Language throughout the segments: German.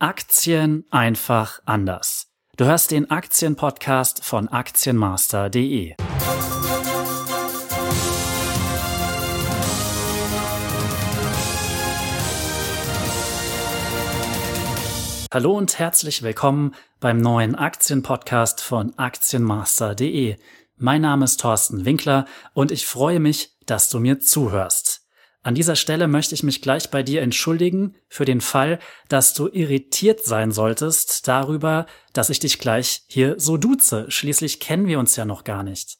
Aktien einfach anders. Du hörst den Aktienpodcast von Aktienmaster.de. Hallo und herzlich willkommen beim neuen Aktienpodcast von Aktienmaster.de. Mein Name ist Thorsten Winkler und ich freue mich, dass du mir zuhörst. An dieser Stelle möchte ich mich gleich bei dir entschuldigen für den Fall, dass du irritiert sein solltest darüber, dass ich dich gleich hier so duze. Schließlich kennen wir uns ja noch gar nicht.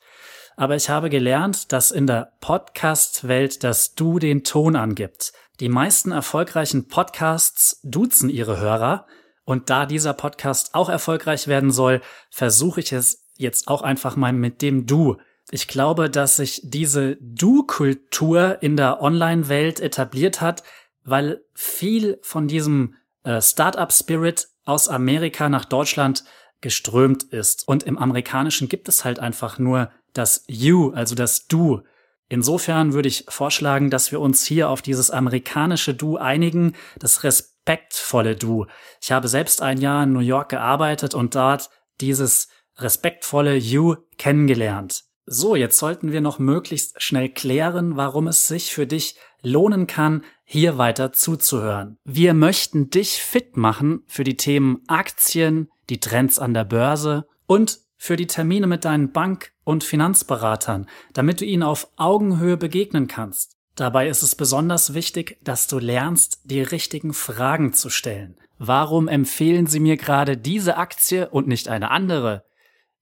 Aber ich habe gelernt, dass in der Podcast-Welt das Du den Ton angibt. Die meisten erfolgreichen Podcasts duzen ihre Hörer. Und da dieser Podcast auch erfolgreich werden soll, versuche ich es jetzt auch einfach mal mit dem Du ich glaube, dass sich diese Du-Kultur in der Online-Welt etabliert hat, weil viel von diesem äh, Startup-Spirit aus Amerika nach Deutschland geströmt ist. Und im Amerikanischen gibt es halt einfach nur das You, also das Du. Insofern würde ich vorschlagen, dass wir uns hier auf dieses amerikanische Du einigen, das respektvolle Du. Ich habe selbst ein Jahr in New York gearbeitet und dort dieses respektvolle You kennengelernt. So, jetzt sollten wir noch möglichst schnell klären, warum es sich für dich lohnen kann, hier weiter zuzuhören. Wir möchten dich fit machen für die Themen Aktien, die Trends an der Börse und für die Termine mit deinen Bank- und Finanzberatern, damit du ihnen auf Augenhöhe begegnen kannst. Dabei ist es besonders wichtig, dass du lernst, die richtigen Fragen zu stellen. Warum empfehlen sie mir gerade diese Aktie und nicht eine andere?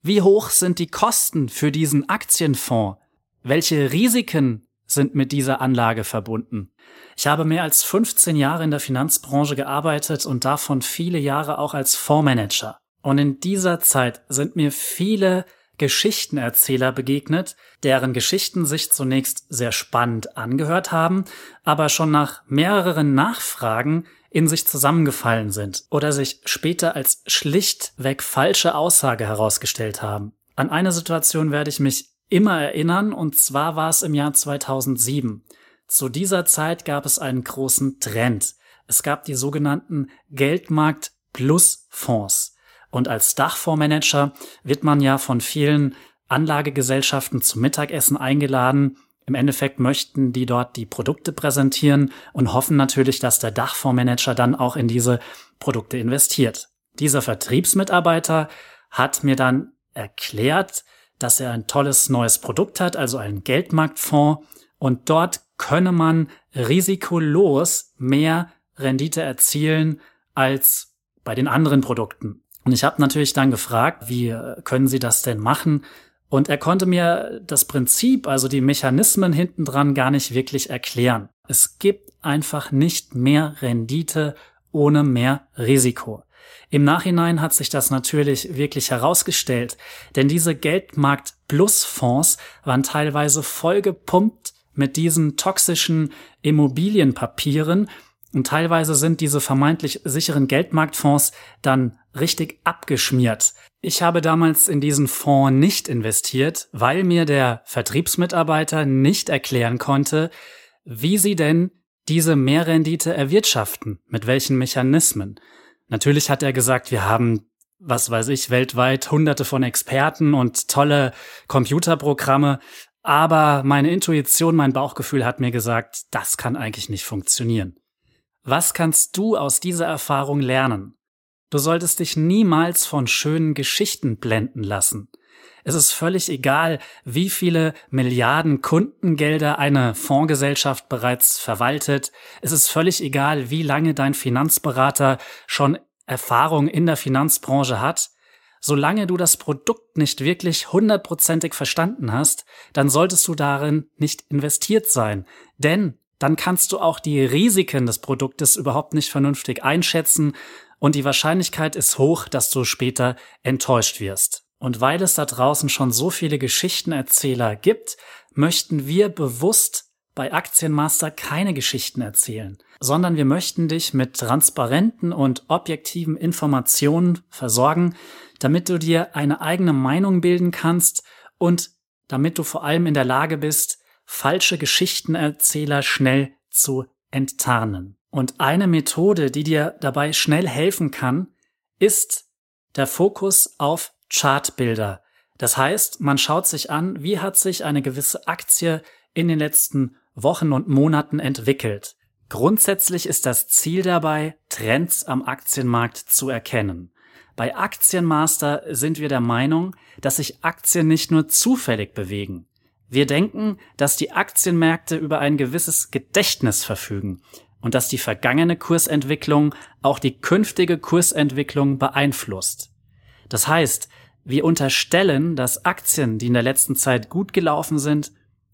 Wie hoch sind die Kosten für diesen Aktienfonds? Welche Risiken sind mit dieser Anlage verbunden? Ich habe mehr als 15 Jahre in der Finanzbranche gearbeitet und davon viele Jahre auch als Fondsmanager. Und in dieser Zeit sind mir viele Geschichtenerzähler begegnet, deren Geschichten sich zunächst sehr spannend angehört haben, aber schon nach mehreren Nachfragen in sich zusammengefallen sind oder sich später als schlichtweg falsche Aussage herausgestellt haben. An eine Situation werde ich mich immer erinnern, und zwar war es im Jahr 2007. Zu dieser Zeit gab es einen großen Trend. Es gab die sogenannten Geldmarkt Plus Fonds. Und als Dachfondsmanager wird man ja von vielen Anlagegesellschaften zum Mittagessen eingeladen im Endeffekt möchten die dort die Produkte präsentieren und hoffen natürlich, dass der Dachfondsmanager dann auch in diese Produkte investiert. Dieser Vertriebsmitarbeiter hat mir dann erklärt, dass er ein tolles neues Produkt hat, also einen Geldmarktfonds, und dort könne man risikolos mehr Rendite erzielen als bei den anderen Produkten. Und ich habe natürlich dann gefragt, wie können Sie das denn machen? Und er konnte mir das Prinzip, also die Mechanismen hintendran gar nicht wirklich erklären. Es gibt einfach nicht mehr Rendite ohne mehr Risiko. Im Nachhinein hat sich das natürlich wirklich herausgestellt, denn diese Geldmarkt-Plus-Fonds waren teilweise vollgepumpt mit diesen toxischen Immobilienpapieren und teilweise sind diese vermeintlich sicheren Geldmarktfonds dann richtig abgeschmiert. Ich habe damals in diesen Fonds nicht investiert, weil mir der Vertriebsmitarbeiter nicht erklären konnte, wie sie denn diese Mehrrendite erwirtschaften, mit welchen Mechanismen. Natürlich hat er gesagt, wir haben, was weiß ich, weltweit hunderte von Experten und tolle Computerprogramme, aber meine Intuition, mein Bauchgefühl hat mir gesagt, das kann eigentlich nicht funktionieren. Was kannst du aus dieser Erfahrung lernen? Du solltest dich niemals von schönen Geschichten blenden lassen. Es ist völlig egal, wie viele Milliarden Kundengelder eine Fondsgesellschaft bereits verwaltet. Es ist völlig egal, wie lange dein Finanzberater schon Erfahrung in der Finanzbranche hat. Solange du das Produkt nicht wirklich hundertprozentig verstanden hast, dann solltest du darin nicht investiert sein. Denn dann kannst du auch die Risiken des Produktes überhaupt nicht vernünftig einschätzen und die Wahrscheinlichkeit ist hoch, dass du später enttäuscht wirst. Und weil es da draußen schon so viele Geschichtenerzähler gibt, möchten wir bewusst bei Aktienmaster keine Geschichten erzählen, sondern wir möchten dich mit transparenten und objektiven Informationen versorgen, damit du dir eine eigene Meinung bilden kannst und damit du vor allem in der Lage bist, falsche Geschichtenerzähler schnell zu enttarnen. Und eine Methode, die dir dabei schnell helfen kann, ist der Fokus auf Chartbilder. Das heißt, man schaut sich an, wie hat sich eine gewisse Aktie in den letzten Wochen und Monaten entwickelt. Grundsätzlich ist das Ziel dabei, Trends am Aktienmarkt zu erkennen. Bei Aktienmaster sind wir der Meinung, dass sich Aktien nicht nur zufällig bewegen. Wir denken, dass die Aktienmärkte über ein gewisses Gedächtnis verfügen und dass die vergangene Kursentwicklung auch die künftige Kursentwicklung beeinflusst. Das heißt, wir unterstellen, dass Aktien, die in der letzten Zeit gut gelaufen sind,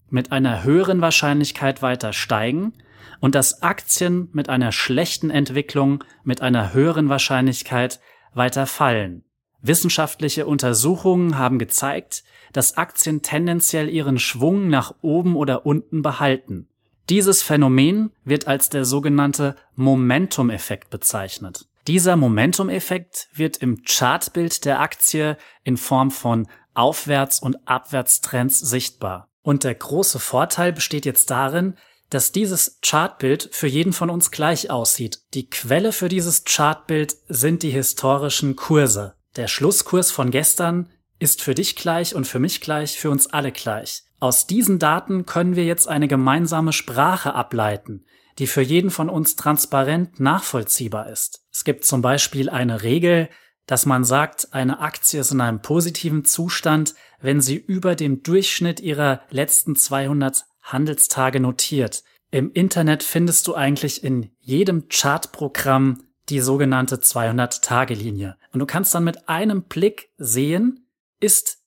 mit einer höheren Wahrscheinlichkeit weiter steigen und dass Aktien mit einer schlechten Entwicklung mit einer höheren Wahrscheinlichkeit weiter fallen. Wissenschaftliche Untersuchungen haben gezeigt, dass Aktien tendenziell ihren Schwung nach oben oder unten behalten. Dieses Phänomen wird als der sogenannte Momentum-Effekt bezeichnet. Dieser Momentum-Effekt wird im Chartbild der Aktie in Form von Aufwärts- und Abwärtstrends sichtbar. Und der große Vorteil besteht jetzt darin, dass dieses Chartbild für jeden von uns gleich aussieht. Die Quelle für dieses Chartbild sind die historischen Kurse. Der Schlusskurs von gestern ist für dich gleich und für mich gleich, für uns alle gleich. Aus diesen Daten können wir jetzt eine gemeinsame Sprache ableiten, die für jeden von uns transparent nachvollziehbar ist. Es gibt zum Beispiel eine Regel, dass man sagt, eine Aktie ist in einem positiven Zustand, wenn sie über dem Durchschnitt ihrer letzten 200 Handelstage notiert. Im Internet findest du eigentlich in jedem Chartprogramm die sogenannte 200-Tage-Linie. Und du kannst dann mit einem Blick sehen, ist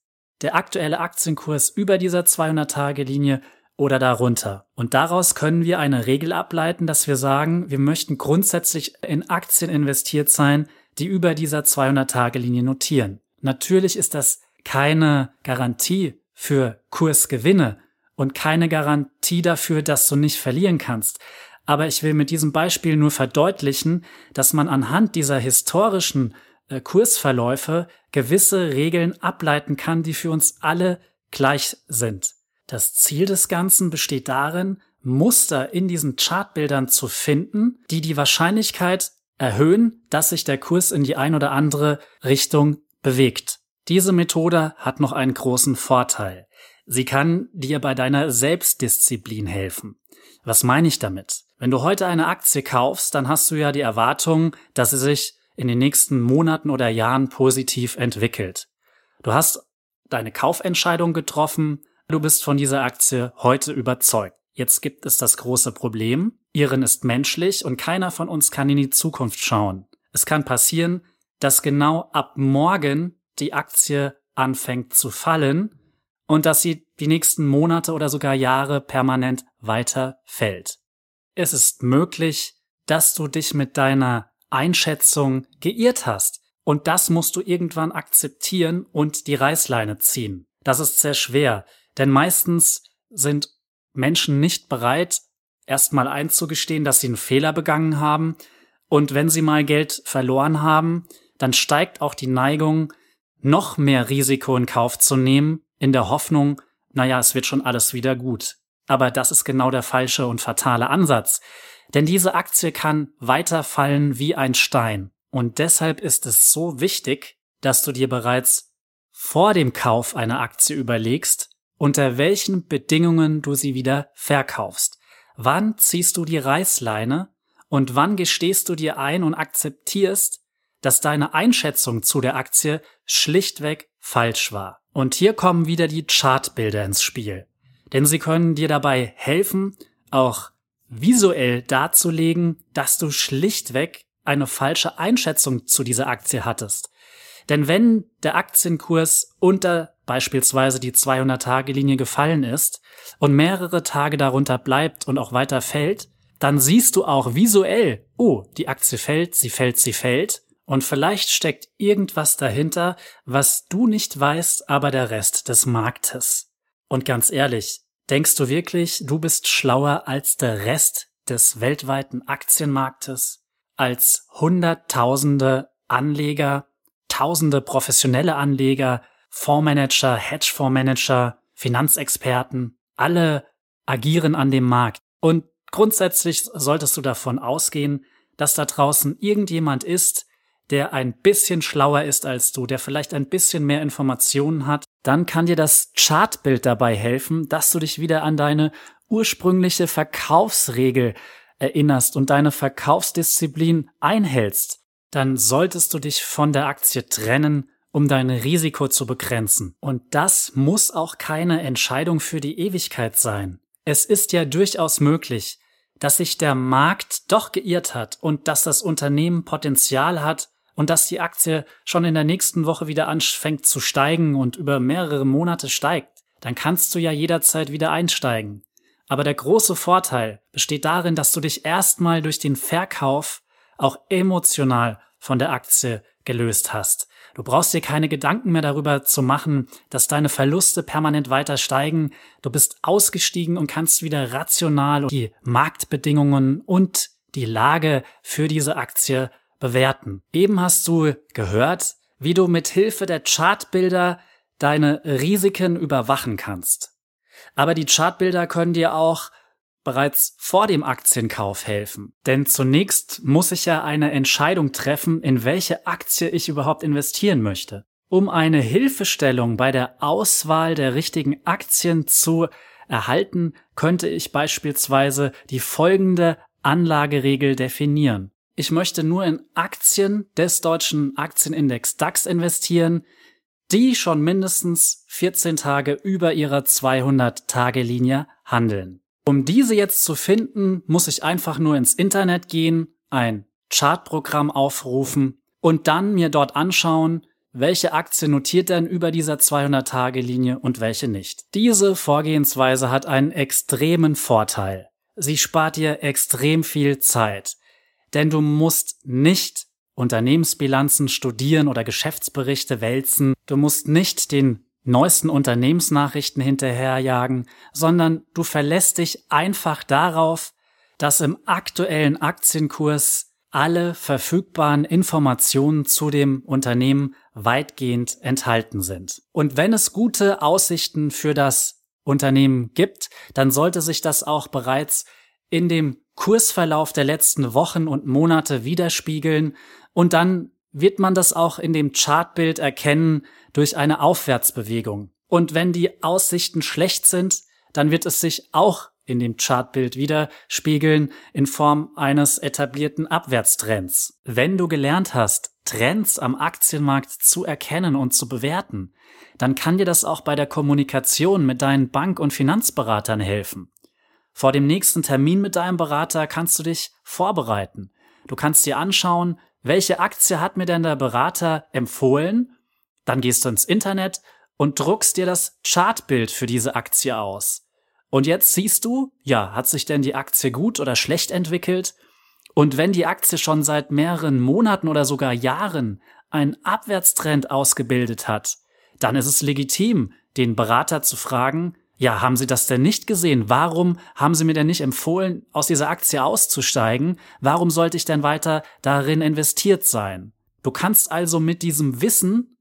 der aktuelle Aktienkurs über dieser 200-Tage-Linie oder darunter. Und daraus können wir eine Regel ableiten, dass wir sagen, wir möchten grundsätzlich in Aktien investiert sein, die über dieser 200-Tage-Linie notieren. Natürlich ist das keine Garantie für Kursgewinne und keine Garantie dafür, dass du nicht verlieren kannst. Aber ich will mit diesem Beispiel nur verdeutlichen, dass man anhand dieser historischen äh, Kursverläufe gewisse Regeln ableiten kann, die für uns alle gleich sind. Das Ziel des Ganzen besteht darin, Muster in diesen Chartbildern zu finden, die die Wahrscheinlichkeit erhöhen, dass sich der Kurs in die ein oder andere Richtung bewegt. Diese Methode hat noch einen großen Vorteil. Sie kann dir bei deiner Selbstdisziplin helfen. Was meine ich damit? Wenn du heute eine Aktie kaufst, dann hast du ja die Erwartung, dass sie sich in den nächsten Monaten oder Jahren positiv entwickelt. Du hast deine Kaufentscheidung getroffen, du bist von dieser Aktie heute überzeugt. Jetzt gibt es das große Problem, Irren ist menschlich und keiner von uns kann in die Zukunft schauen. Es kann passieren, dass genau ab morgen die Aktie anfängt zu fallen und dass sie die nächsten Monate oder sogar Jahre permanent weiter fällt. Es ist möglich, dass du dich mit deiner Einschätzung geirrt hast. Und das musst du irgendwann akzeptieren und die Reißleine ziehen. Das ist sehr schwer, denn meistens sind Menschen nicht bereit, erstmal einzugestehen, dass sie einen Fehler begangen haben. Und wenn sie mal Geld verloren haben, dann steigt auch die Neigung, noch mehr Risiko in Kauf zu nehmen, in der Hoffnung, naja, es wird schon alles wieder gut. Aber das ist genau der falsche und fatale Ansatz. Denn diese Aktie kann weiterfallen wie ein Stein. Und deshalb ist es so wichtig, dass du dir bereits vor dem Kauf einer Aktie überlegst, unter welchen Bedingungen du sie wieder verkaufst. Wann ziehst du die Reißleine und wann gestehst du dir ein und akzeptierst, dass deine Einschätzung zu der Aktie schlichtweg falsch war. Und hier kommen wieder die Chartbilder ins Spiel. Denn sie können dir dabei helfen, auch visuell darzulegen, dass du schlichtweg eine falsche Einschätzung zu dieser Aktie hattest. Denn wenn der Aktienkurs unter beispielsweise die 200-Tage-Linie gefallen ist und mehrere Tage darunter bleibt und auch weiter fällt, dann siehst du auch visuell, oh, die Aktie fällt, sie fällt, sie fällt. Und vielleicht steckt irgendwas dahinter, was du nicht weißt, aber der Rest des Marktes. Und ganz ehrlich, Denkst du wirklich, du bist schlauer als der Rest des weltweiten Aktienmarktes? Als Hunderttausende Anleger, Tausende professionelle Anleger, Fondsmanager, Hedgefondsmanager, Finanzexperten, alle agieren an dem Markt. Und Grundsätzlich solltest du davon ausgehen, dass da draußen irgendjemand ist, der ein bisschen schlauer ist als du, der vielleicht ein bisschen mehr Informationen hat, dann kann dir das Chartbild dabei helfen, dass du dich wieder an deine ursprüngliche Verkaufsregel erinnerst und deine Verkaufsdisziplin einhältst. Dann solltest du dich von der Aktie trennen, um dein Risiko zu begrenzen. Und das muss auch keine Entscheidung für die Ewigkeit sein. Es ist ja durchaus möglich, dass sich der Markt doch geirrt hat und dass das Unternehmen Potenzial hat, und dass die Aktie schon in der nächsten Woche wieder anfängt zu steigen und über mehrere Monate steigt, dann kannst du ja jederzeit wieder einsteigen. Aber der große Vorteil besteht darin, dass du dich erstmal durch den Verkauf auch emotional von der Aktie gelöst hast. Du brauchst dir keine Gedanken mehr darüber zu machen, dass deine Verluste permanent weiter steigen. Du bist ausgestiegen und kannst wieder rational die Marktbedingungen und die Lage für diese Aktie bewerten. Eben hast du gehört, wie du mit Hilfe der Chartbilder deine Risiken überwachen kannst. Aber die Chartbilder können dir auch bereits vor dem Aktienkauf helfen. Denn zunächst muss ich ja eine Entscheidung treffen, in welche Aktie ich überhaupt investieren möchte. Um eine Hilfestellung bei der Auswahl der richtigen Aktien zu erhalten, könnte ich beispielsweise die folgende Anlageregel definieren ich möchte nur in Aktien des deutschen Aktienindex DAX investieren, die schon mindestens 14 Tage über ihrer 200-Tage-Linie handeln. Um diese jetzt zu finden, muss ich einfach nur ins Internet gehen, ein Chartprogramm aufrufen und dann mir dort anschauen, welche Aktie notiert denn über dieser 200-Tage-Linie und welche nicht. Diese Vorgehensweise hat einen extremen Vorteil. Sie spart dir extrem viel Zeit denn du musst nicht Unternehmensbilanzen studieren oder Geschäftsberichte wälzen, du musst nicht den neuesten Unternehmensnachrichten hinterherjagen, sondern du verlässt dich einfach darauf, dass im aktuellen Aktienkurs alle verfügbaren Informationen zu dem Unternehmen weitgehend enthalten sind. Und wenn es gute Aussichten für das Unternehmen gibt, dann sollte sich das auch bereits in dem Kursverlauf der letzten Wochen und Monate widerspiegeln und dann wird man das auch in dem Chartbild erkennen durch eine Aufwärtsbewegung. Und wenn die Aussichten schlecht sind, dann wird es sich auch in dem Chartbild widerspiegeln in Form eines etablierten Abwärtstrends. Wenn du gelernt hast, Trends am Aktienmarkt zu erkennen und zu bewerten, dann kann dir das auch bei der Kommunikation mit deinen Bank- und Finanzberatern helfen. Vor dem nächsten Termin mit deinem Berater kannst du dich vorbereiten. Du kannst dir anschauen, welche Aktie hat mir denn der Berater empfohlen? Dann gehst du ins Internet und druckst dir das Chartbild für diese Aktie aus. Und jetzt siehst du, ja, hat sich denn die Aktie gut oder schlecht entwickelt? Und wenn die Aktie schon seit mehreren Monaten oder sogar Jahren einen Abwärtstrend ausgebildet hat, dann ist es legitim, den Berater zu fragen, ja, haben Sie das denn nicht gesehen? Warum haben Sie mir denn nicht empfohlen, aus dieser Aktie auszusteigen? Warum sollte ich denn weiter darin investiert sein? Du kannst also mit diesem Wissen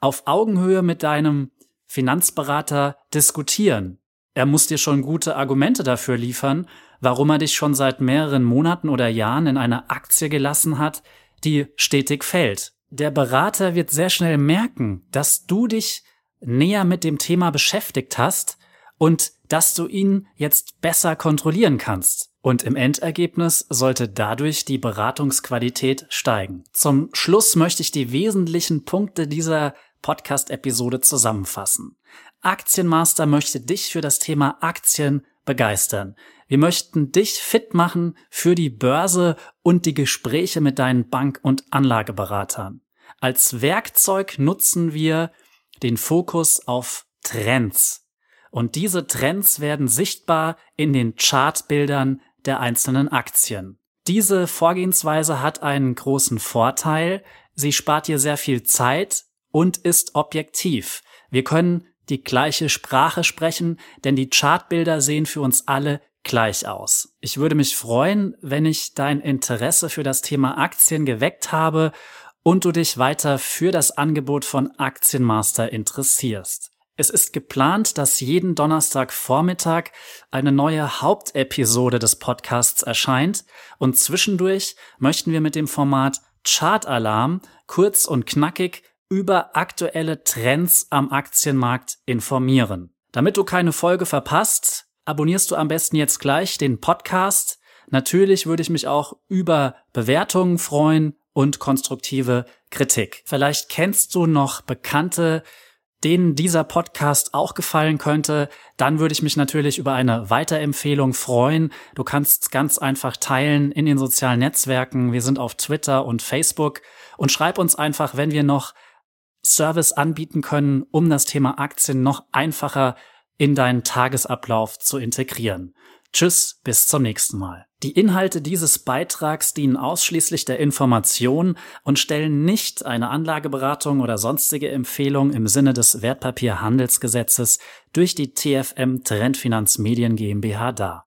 auf Augenhöhe mit deinem Finanzberater diskutieren. Er muss dir schon gute Argumente dafür liefern, warum er dich schon seit mehreren Monaten oder Jahren in eine Aktie gelassen hat, die stetig fällt. Der Berater wird sehr schnell merken, dass du dich näher mit dem Thema beschäftigt hast und dass du ihn jetzt besser kontrollieren kannst. Und im Endergebnis sollte dadurch die Beratungsqualität steigen. Zum Schluss möchte ich die wesentlichen Punkte dieser Podcast-Episode zusammenfassen. Aktienmaster möchte dich für das Thema Aktien begeistern. Wir möchten dich fit machen für die Börse und die Gespräche mit deinen Bank- und Anlageberatern. Als Werkzeug nutzen wir den Fokus auf Trends. Und diese Trends werden sichtbar in den Chartbildern der einzelnen Aktien. Diese Vorgehensweise hat einen großen Vorteil. Sie spart dir sehr viel Zeit und ist objektiv. Wir können die gleiche Sprache sprechen, denn die Chartbilder sehen für uns alle gleich aus. Ich würde mich freuen, wenn ich dein Interesse für das Thema Aktien geweckt habe und du dich weiter für das Angebot von Aktienmaster interessierst. Es ist geplant, dass jeden Donnerstagvormittag eine neue Hauptepisode des Podcasts erscheint und zwischendurch möchten wir mit dem Format Chartalarm kurz und knackig über aktuelle Trends am Aktienmarkt informieren. Damit du keine Folge verpasst, abonnierst du am besten jetzt gleich den Podcast. Natürlich würde ich mich auch über Bewertungen freuen und konstruktive Kritik. Vielleicht kennst du noch Bekannte, denen dieser Podcast auch gefallen könnte, dann würde ich mich natürlich über eine Weiterempfehlung freuen. Du kannst ganz einfach teilen in den sozialen Netzwerken. Wir sind auf Twitter und Facebook und schreib uns einfach, wenn wir noch Service anbieten können, um das Thema Aktien noch einfacher in deinen Tagesablauf zu integrieren. Tschüss, bis zum nächsten Mal. Die Inhalte dieses Beitrags dienen ausschließlich der Information und stellen nicht eine Anlageberatung oder sonstige Empfehlung im Sinne des Wertpapierhandelsgesetzes durch die TFM Trendfinanz Medien GmbH dar.